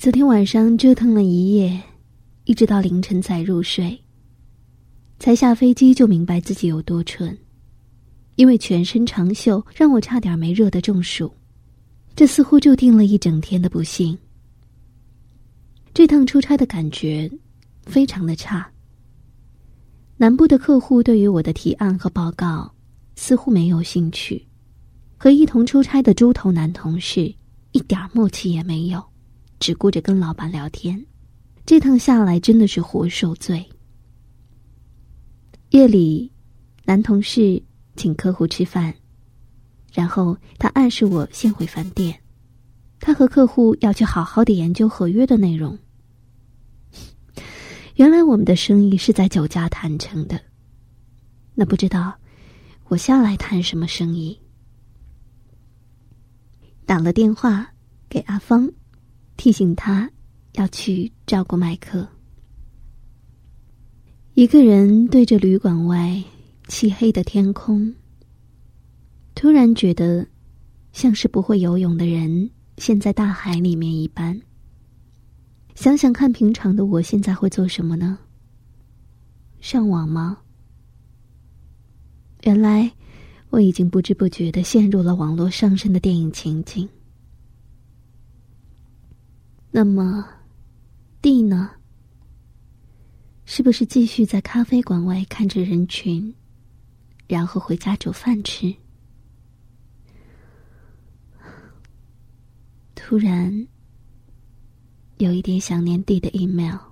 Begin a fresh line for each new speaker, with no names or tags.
昨天晚上折腾了一夜，一直到凌晨才入睡。才下飞机就明白自己有多蠢，因为全身长袖让我差点没热得中暑，这似乎注定了一整天的不幸。这趟出差的感觉非常的差。南部的客户对于我的提案和报告似乎没有兴趣，和一同出差的猪头男同事一点默契也没有。只顾着跟老板聊天，这趟下来真的是活受罪。夜里，男同事请客户吃饭，然后他暗示我先回饭店，他和客户要去好好的研究合约的内容。原来我们的生意是在酒家谈成的，那不知道我下来谈什么生意？打了电话给阿芳。提醒他要去照顾麦克。一个人对着旅馆外漆黑的天空，突然觉得像是不会游泳的人陷在大海里面一般。想想看，平常的我现在会做什么呢？上网吗？原来我已经不知不觉的陷入了网络上升的电影情景。那么，D 呢？是不是继续在咖啡馆外看着人群，然后回家煮饭吃？突然有一点想念 D 的 email。